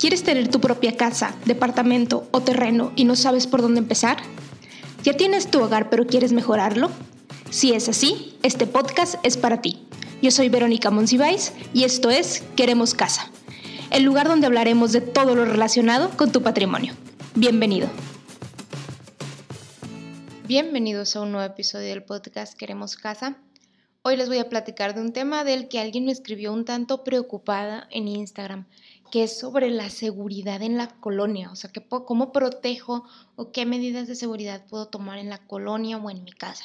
¿Quieres tener tu propia casa, departamento o terreno y no sabes por dónde empezar? ¿Ya tienes tu hogar pero quieres mejorarlo? Si es así, este podcast es para ti. Yo soy Verónica Monsiváis y esto es Queremos Casa, el lugar donde hablaremos de todo lo relacionado con tu patrimonio. Bienvenido. Bienvenidos a un nuevo episodio del podcast Queremos Casa. Hoy les voy a platicar de un tema del que alguien me escribió un tanto preocupada en Instagram que es sobre la seguridad en la colonia, o sea, cómo protejo o qué medidas de seguridad puedo tomar en la colonia o en mi casa.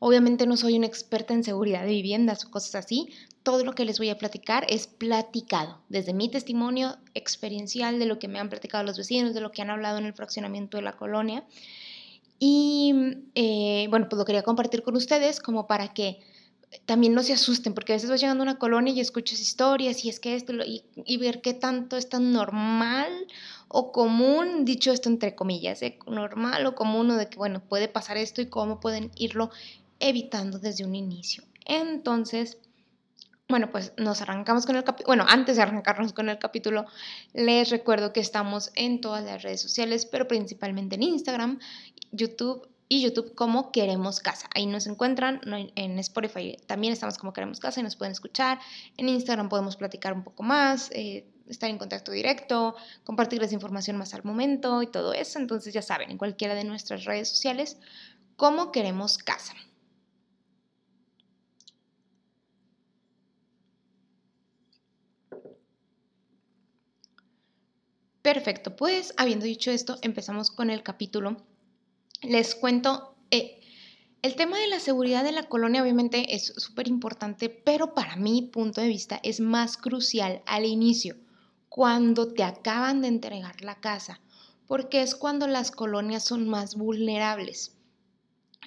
Obviamente no soy una experta en seguridad de viviendas o cosas así, todo lo que les voy a platicar es platicado, desde mi testimonio experiencial, de lo que me han platicado los vecinos, de lo que han hablado en el fraccionamiento de la colonia. Y eh, bueno, pues lo quería compartir con ustedes como para que también no se asusten, porque a veces vas llegando a una colonia y escuchas historias y es que esto, y, y ver qué tanto es tan normal o común, dicho esto entre comillas, ¿eh? normal o común, o de que, bueno, puede pasar esto y cómo pueden irlo evitando desde un inicio. Entonces, bueno, pues nos arrancamos con el capítulo. Bueno, antes de arrancarnos con el capítulo, les recuerdo que estamos en todas las redes sociales, pero principalmente en Instagram, YouTube y YouTube como Queremos Casa. Ahí nos encuentran en Spotify. También estamos como Queremos Casa y nos pueden escuchar. En Instagram podemos platicar un poco más, eh, estar en contacto directo, compartirles información más al momento y todo eso. Entonces ya saben, en cualquiera de nuestras redes sociales como Queremos Casa. Perfecto, pues habiendo dicho esto, empezamos con el capítulo les cuento, eh, el tema de la seguridad de la colonia obviamente es súper importante, pero para mi punto de vista es más crucial al inicio, cuando te acaban de entregar la casa, porque es cuando las colonias son más vulnerables.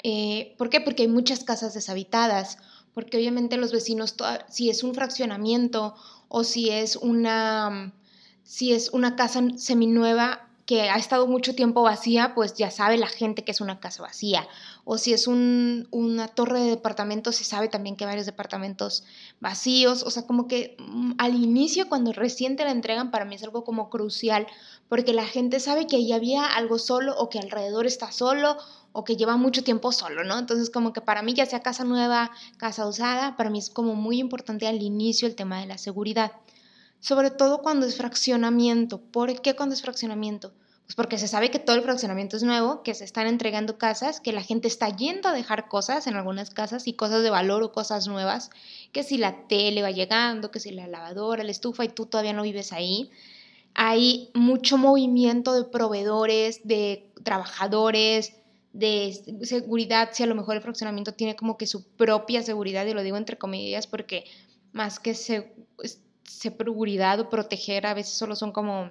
Eh, ¿Por qué? Porque hay muchas casas deshabitadas, porque obviamente los vecinos, si es un fraccionamiento o si es una, si es una casa seminueva, que ha estado mucho tiempo vacía, pues ya sabe la gente que es una casa vacía. O si es una torre de departamentos, se sabe también que varios departamentos vacíos. O sea, como que mm, al inicio, cuando recién te la entregan, para mí es algo como crucial, porque la gente sabe que ahí había algo solo o que alrededor está solo o que lleva mucho tiempo solo, ¿no? Entonces, como que para mí, ya sea casa nueva, casa usada, para mí es como muy importante al inicio el tema de la seguridad sobre todo cuando es fraccionamiento. ¿Por qué cuando es fraccionamiento? Pues porque se sabe que todo el fraccionamiento es nuevo, que se están entregando casas, que la gente está yendo a dejar cosas en algunas casas y cosas de valor o cosas nuevas, que si la tele va llegando, que si la lavadora, la estufa y tú todavía no vives ahí. Hay mucho movimiento de proveedores, de trabajadores, de seguridad, si a lo mejor el fraccionamiento tiene como que su propia seguridad, y lo digo entre comillas porque más que se, seguridad o proteger, a veces solo son como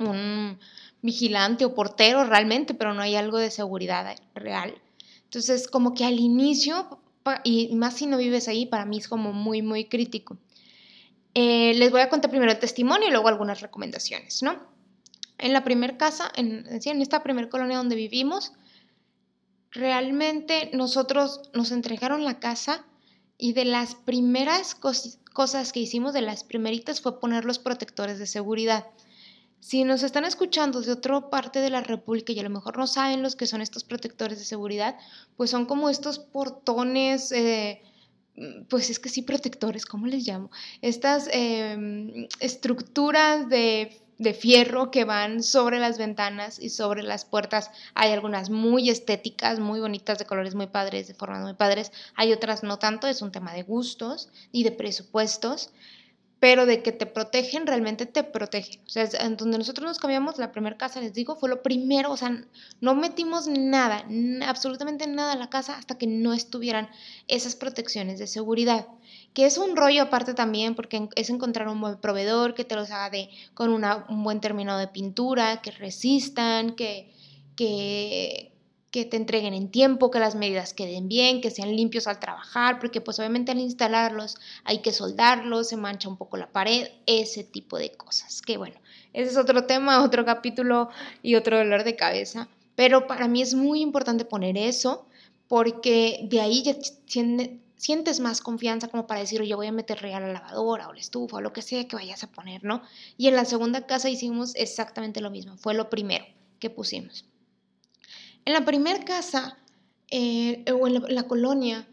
un vigilante o portero realmente, pero no hay algo de seguridad real. Entonces, como que al inicio, y más si no vives ahí, para mí es como muy, muy crítico. Eh, les voy a contar primero el testimonio y luego algunas recomendaciones, ¿no? En la primera casa, en, en esta primera colonia donde vivimos, realmente nosotros nos entregaron la casa y de las primeras cosas que hicimos, de las primeritas, fue poner los protectores de seguridad. Si nos están escuchando de otra parte de la República y a lo mejor no saben los que son estos protectores de seguridad, pues son como estos portones, eh, pues es que sí, protectores, ¿cómo les llamo? Estas em, estructuras de, de, fierro que van sobre las ventanas y sobre las puertas. Hay algunas muy estéticas, muy bonitas, de colores muy padres, de formas muy padres. Hay otras no tanto, es un tema de gustos y de presupuestos pero de que te protegen, realmente te protegen. O sea, en donde nosotros nos cambiamos, la primera casa, les digo, fue lo primero, o sea, no metimos nada, absolutamente nada a la casa hasta que no estuvieran esas protecciones de seguridad. Que es un rollo aparte también, porque es encontrar un buen proveedor que te los haga de, con un buen terminado de pintura, que resistan, que, que, que te entreguen en tiempo, que las medidas queden bien, que sean limpios al trabajar, porque pues obviamente al instalarlos hay que soldarlos, se mancha un poco la pared, ese tipo de cosas. Que bueno, ese es otro tema, otro capítulo y otro dolor de cabeza, pero para mí es muy importante poner eso porque de ahí ya sientes más confianza como para decir, oye, voy a meterle a la lavadora o la estufa o lo que sea que vayas a poner, ¿no? Y en la segunda casa hicimos exactamente lo mismo, fue lo primero que pusimos. En la primera casa eh, o en la, colonia,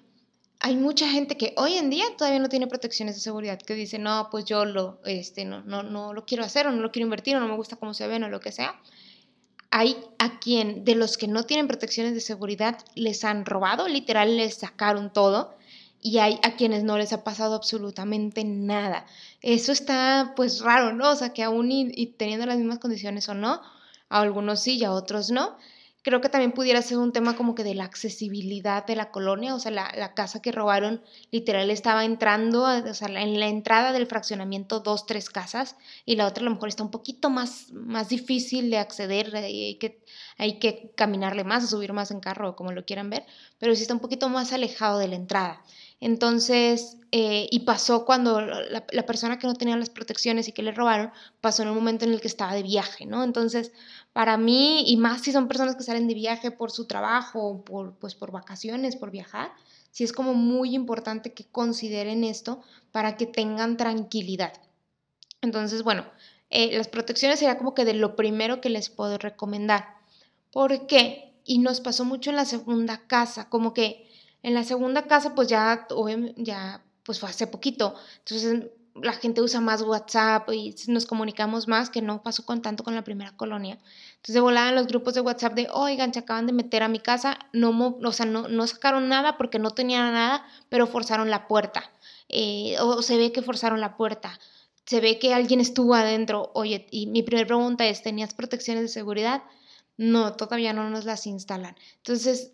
hay mucha gente que hoy en día todavía no tiene protecciones de seguridad, que dice, no, pues yo lo, este, no, no, no lo quiero hacer o no lo quiero invertir o no me gusta cómo se ven o lo que sea. Hay a quien de los que no tienen protecciones de seguridad les han robado, literal les sacaron todo y hay a quienes no les ha pasado absolutamente nada. Eso está pues raro, ¿no? O sea, que aún y, teniendo las mismas condiciones o no, a algunos sí y a otros no. Creo que también pudiera ser un tema como que de la accesibilidad de la colonia, o sea, la, casa que robaron literal estaba entrando, o sea, en la entrada del fraccionamiento dos, tres casas y la otra a lo mejor está un poquito más, más difícil de acceder, hay que, hay que caminarle más subir más en carro, como lo quieran ver, pero sí está un poquito más alejado de la entrada. Entonces, eh, y pasó cuando la, persona que no tenía las protecciones y que le robaron, pasó en un momento en el que estaba de viaje, ¿no? Entonces, para mí, y más si son personas que salen de viaje por su trabajo, por, pues por vacaciones, por viajar, sí es como muy importante que consideren esto para que tengan tranquilidad. Entonces, bueno, eh, las protecciones sería como que de lo primero que les puedo recomendar. ¿Por qué? Y nos pasó mucho en la segunda casa, como que en la segunda casa, pues ya, ya pues fue hace poquito. Entonces la gente usa más WhatsApp y nos comunicamos más, que no pasó con tanto con la primera colonia. Entonces volaban los grupos de WhatsApp de, oigan, se acaban de meter a mi casa, no, o sea, no, no sacaron nada porque no tenían nada, pero forzaron la puerta. Eh, o se ve que forzaron la puerta. Se ve que alguien estuvo adentro. Oye, y mi primera pregunta es, ¿tenías protecciones de seguridad? No, todavía no nos las instalan. Entonces,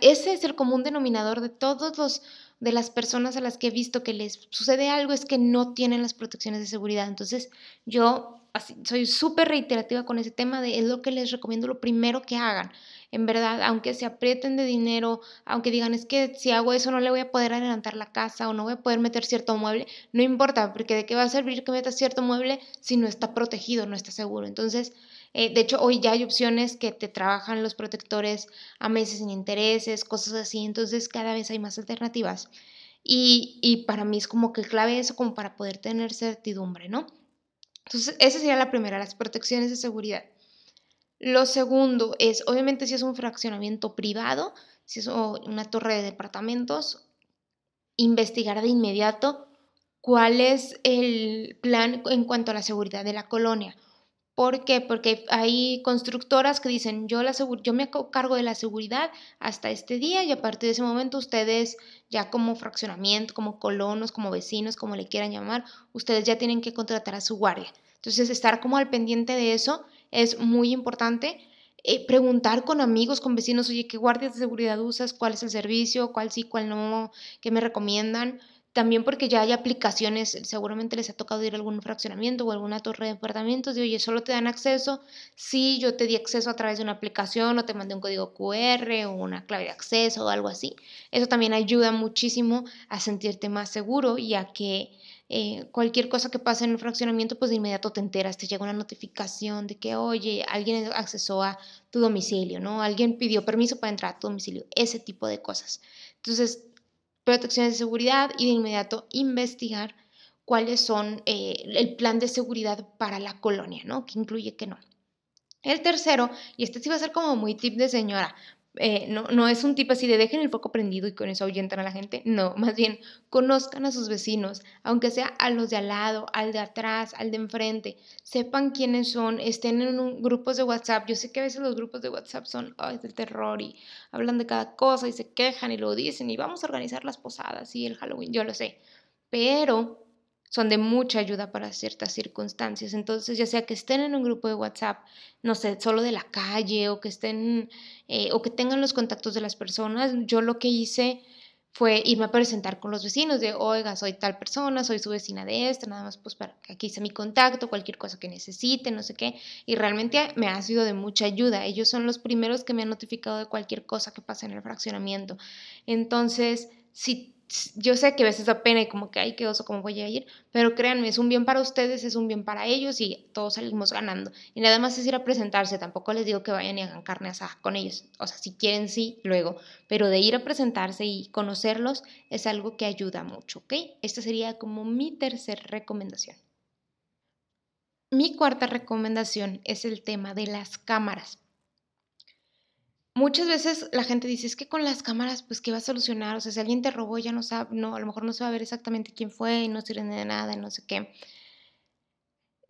ese es el común denominador de todos los de las personas a las que he visto que les sucede algo es que no tienen las protecciones de seguridad. Entonces, yo soy súper reiterativa con ese tema de es lo que les recomiendo lo primero que hagan. En verdad, aunque se aprieten de dinero, aunque digan es que si hago eso no le voy a poder adelantar la casa o no voy a poder meter cierto mueble, no importa, porque de qué va a servir que metas cierto mueble si no está protegido, no está seguro. Entonces, eh, de hecho, hoy ya hay opciones que te trabajan los protectores a meses sin intereses, cosas así, entonces cada vez hay más alternativas. Y, y para mí es como que clave eso como para poder tener certidumbre, ¿no? Entonces, esa sería la primera, las protecciones de seguridad. Lo segundo es, obviamente, si es un fraccionamiento privado, si es una torre de departamentos, investigar de inmediato cuál es el plan en cuanto a la seguridad de la colonia ¿Por qué? Porque hay constructoras que dicen, yo, la yo me cargo de la seguridad hasta este día y a partir de ese momento ustedes ya como fraccionamiento, como colonos, como vecinos, como le quieran llamar, ustedes ya tienen que contratar a su guardia. Entonces, estar como al pendiente de eso es muy importante. Eh, preguntar con amigos, con vecinos, oye, ¿qué guardias de seguridad usas? ¿Cuál es el servicio? ¿Cuál sí, cuál no? ¿Qué me recomiendan? También porque ya hay aplicaciones, seguramente les ha tocado ir a algún fraccionamiento o alguna torre de apartamentos de, oye, solo te dan acceso si yo te di acceso a través de una aplicación o te mandé un código QR o una clave de acceso o algo así. Eso también ayuda muchísimo a sentirte más seguro y a que eh, cualquier cosa que pase en el fraccionamiento, pues de inmediato te enteras, te llega una notificación de que, oye, alguien accesó a tu domicilio, ¿no? Alguien pidió permiso para entrar a tu domicilio, ese tipo de cosas. Entonces, protecciones de seguridad y de inmediato investigar cuáles son eh, el plan de seguridad para la colonia, ¿no? Que incluye que no. El tercero, y este sí va a ser como muy tip de señora, eh, no, no, es un tipo así de dejen el foco prendido y con eso ahuyentan a la gente. No, más bien conozcan a sus vecinos, aunque sea a los de al lado, al de atrás, al de enfrente. Sepan quiénes son, estén en un, grupos de WhatsApp. Yo sé que a veces los grupos de WhatsApp son ay, del terror y hablan de cada cosa y se quejan y lo dicen y vamos a organizar las posadas y el Halloween, yo lo sé. Pero son de mucha ayuda para ciertas circunstancias. Entonces, ya sea que estén en un grupo de WhatsApp, no sé, solo de la calle o que estén eh, o que tengan los contactos de las personas, yo lo que hice fue irme a presentar con los vecinos de, oiga, soy tal persona, soy su vecina de esta, nada más pues para aquí hice mi contacto, cualquier cosa que necesite, no sé qué, y realmente me ha sido de mucha ayuda. Ellos son los primeros que me han notificado de cualquier cosa que pase en el fraccionamiento. Entonces, si yo sé que a veces da pena y como que, ay, qué oso, ¿cómo voy a ir? Pero créanme, es un bien para ustedes, es un bien para ellos y todos salimos ganando. Y nada más es ir a presentarse, tampoco les digo que vayan y hagan carne asada con ellos. O sea, si quieren, sí, luego. Pero de ir a presentarse y conocerlos es algo que ayuda mucho, ¿ok? Esta sería como mi tercera recomendación. Mi cuarta recomendación es el tema de las cámaras muchas veces la gente dice, es que con las cámaras, pues, ¿qué va a solucionar? O sea, si alguien te robó, ya no sabe, no, a lo mejor no se va a ver exactamente quién fue y no sirve de nada, no sé qué.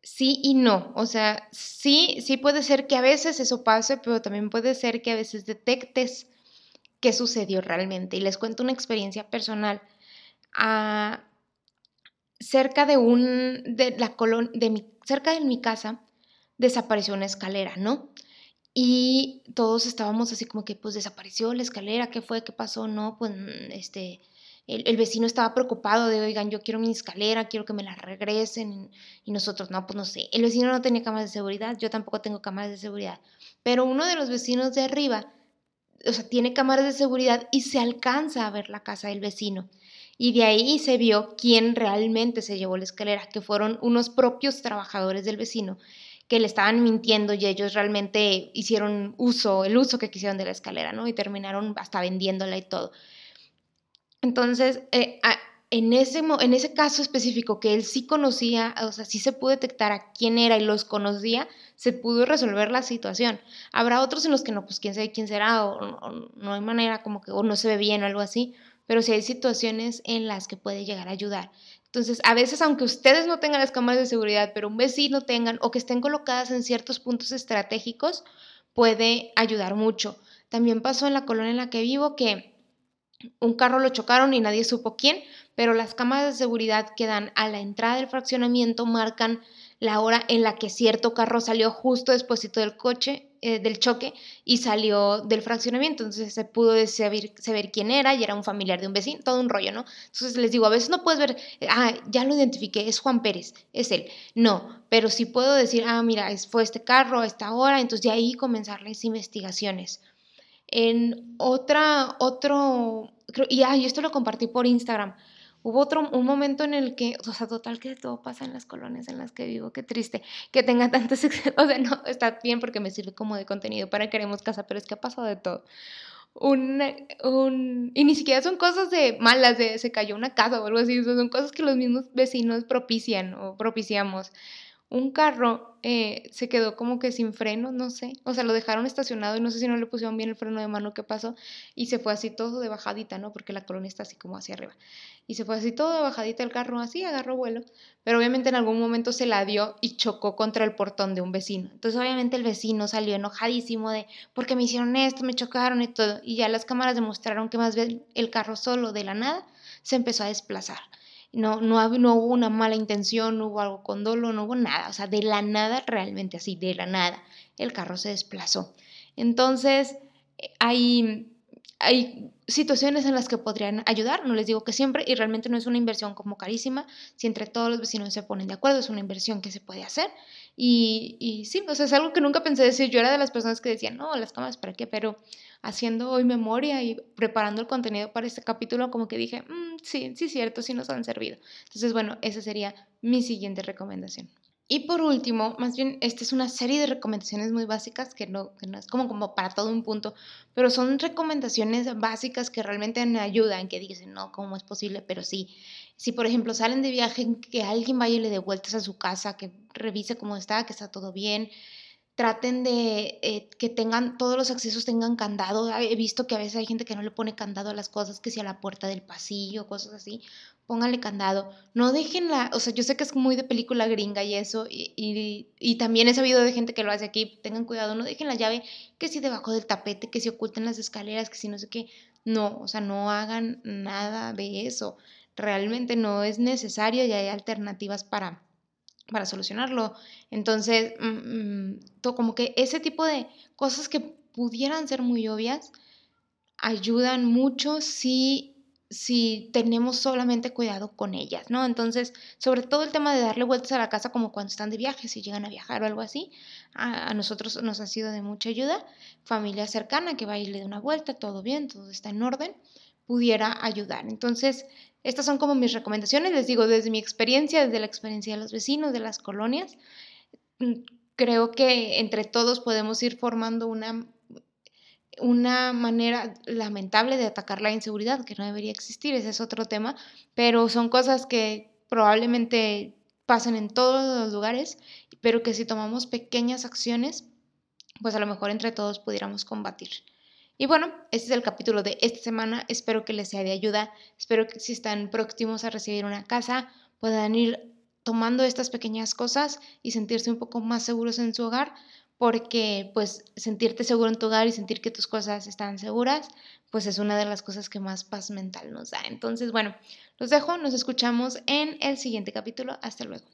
Sí y no, o sea, sí, sí puede ser que a veces eso pase, pero también puede ser que a veces detectes qué sucedió realmente. Y les cuento una experiencia personal. Ah, cerca de un, de la colon, de mi, cerca de mi casa, desapareció una escalera, ¿no? Y todos estábamos así como que pues desapareció la escalera, ¿qué fue? ¿Qué pasó? No, pues mm, este, el, vecino estaba preocupado de, oigan, yo quiero mi escalera, quiero que me la regresen. Y nosotros, no, pues no sé. El vecino no tenía cámaras de seguridad, yo tampoco tengo cámaras de seguridad. Pero uno de los vecinos de arriba, o sea, tiene cámaras de seguridad y se alcanza a ver la casa del vecino. Y de ahí se vio quién realmente se llevó la escalera, que fueron unos propios trabajadores del vecino que le estaban mintiendo y ellos realmente hicieron uso, el uso que quisieron de la escalera, ¿no? Y terminaron hasta vendiéndola y todo. Entonces, eh, en, ese, en ese caso específico que él sí conocía, o sea, sí se pudo detectar a quién era y los conocía, se pudo resolver la situación. Habrá otros en los que no, pues quién sabe quién será, o, o no hay manera como que, o no se ve bien o algo así, pero sí hay situaciones en las que puede llegar a ayudar. Entonces, a veces, aunque ustedes no tengan las cámaras de seguridad, pero un vecino tengan o que estén colocadas en ciertos puntos estratégicos, puede ayudar mucho. También pasó en la colonia en la que vivo que un carro lo chocaron y nadie supo quién, pero las cámaras de seguridad que dan a la entrada del fraccionamiento marcan la hora en la que cierto carro salió justo después del coche eh, del choque y salió del fraccionamiento. Entonces se pudo saber, saber, quién era y era un familiar de un vecino, todo un rollo, ¿no? Entonces les digo, a veces no puedes ver, ah, ya lo identifiqué, es Juan Pérez, es él. No, pero sí puedo decir, ah, mira, fue este carro a esta hora, entonces de ahí comenzar las investigaciones. En otra, otro, y, ah, y esto lo compartí por Instagram. Hubo otro, un momento en el que, o sea, total que todo pasa en las colonias en las que vivo, qué triste, que tenga tantos, o sea, no, está bien porque me sirve como de contenido para Queremos Casa, pero es que ha pasado de todo. Un, un, y ni siquiera son cosas de malas, de se cayó una casa o algo así, son cosas que los mismos vecinos propician o propiciamos un carro eh, se quedó como que sin freno, no sé, o sea, lo dejaron estacionado y no sé si no le pusieron bien el freno de mano, qué pasó, y se fue así todo de bajadita, ¿no? Porque la colonia está así como hacia arriba. Y se fue así todo de bajadita el carro, así agarró vuelo, pero obviamente en algún momento se la dio y chocó contra el portón de un vecino. Entonces obviamente el vecino salió enojadísimo de, porque me hicieron esto, me chocaron y todo, y ya las cámaras demostraron que más bien el carro solo de la nada se empezó a desplazar no, no, hubo una mala intención, no hubo algo con dolo, no hubo nada, o sea, de la nada, realmente así, de la nada, el carro se desplazó. Entonces, hay, hay situaciones en las que podrían ayudar, no les digo que siempre, y realmente no es una inversión como carísima, si entre todos los vecinos se ponen de acuerdo, es una inversión que se puede hacer. Y, y sí, o sea, es algo que nunca pensé decir, yo era de las personas que decían, no, las cámaras, ¿para qué? Pero haciendo hoy memoria y preparando el contenido para este capítulo, como que dije, mm, sí, sí, cierto, sí nos han servido. Entonces, bueno, esa sería mi siguiente recomendación. Y por último, más bien, esta es una serie de recomendaciones muy básicas que no, que no es como, como para todo un punto, pero son recomendaciones básicas que realmente me ayudan, que dicen, no, ¿cómo es posible? Pero sí, si por ejemplo salen de viaje, que alguien vaya y le dé vueltas a su casa, que revise cómo está, que está todo bien, traten de eh, que tengan, todos los accesos tengan candado. He visto que a veces hay gente que no le pone candado a las cosas, que si a la puerta del pasillo, cosas así, pónganle candado. No déjenla, o sea, yo sé que es muy de película gringa y eso, y, y, también he sabido de gente que lo hace aquí, tengan cuidado, no dejen la llave, que si debajo del tapete, que si oculten las escaleras, que si no sé qué. No, o sea, no hagan nada de eso. Realmente no es necesario y hay alternativas para para solucionarlo. Entonces, mm, mm, como que ese tipo de cosas que pudieran ser muy obvias ayudan mucho si, si tenemos solamente cuidado con ellas, ¿no? Entonces, sobre todo el tema de darle vueltas a la casa como cuando están de viaje, si llegan a viajar o algo así, a, nosotros nos ha sido de mucha ayuda. Familia cercana que va y le dé una vuelta, todo bien, todo está en orden pudiera ayudar. Entonces, estas son como mis recomendaciones, les digo, desde mi experiencia, desde la experiencia de los vecinos, de las colonias. Mm, creo que entre todos podemos ir formando una, una manera lamentable de atacar la inseguridad, que no debería existir, ese es otro tema, pero son cosas que probablemente pasen en todos los lugares, pero que si tomamos pequeñas acciones, pues a lo mejor entre todos pudiéramos combatir. Y bueno, este es el capítulo de esta semana. Espero que les sea de ayuda. Espero que si están próximos a recibir una casa, puedan ir tomando estas pequeñas cosas y sentirse un poco más seguros en su hogar, porque pues sentirte seguro en tu hogar y sentir que tus cosas están seguras, pues es una de las cosas que más paz mental nos da. Entonces, bueno, los dejo, nos escuchamos en el siguiente capítulo. Hasta luego.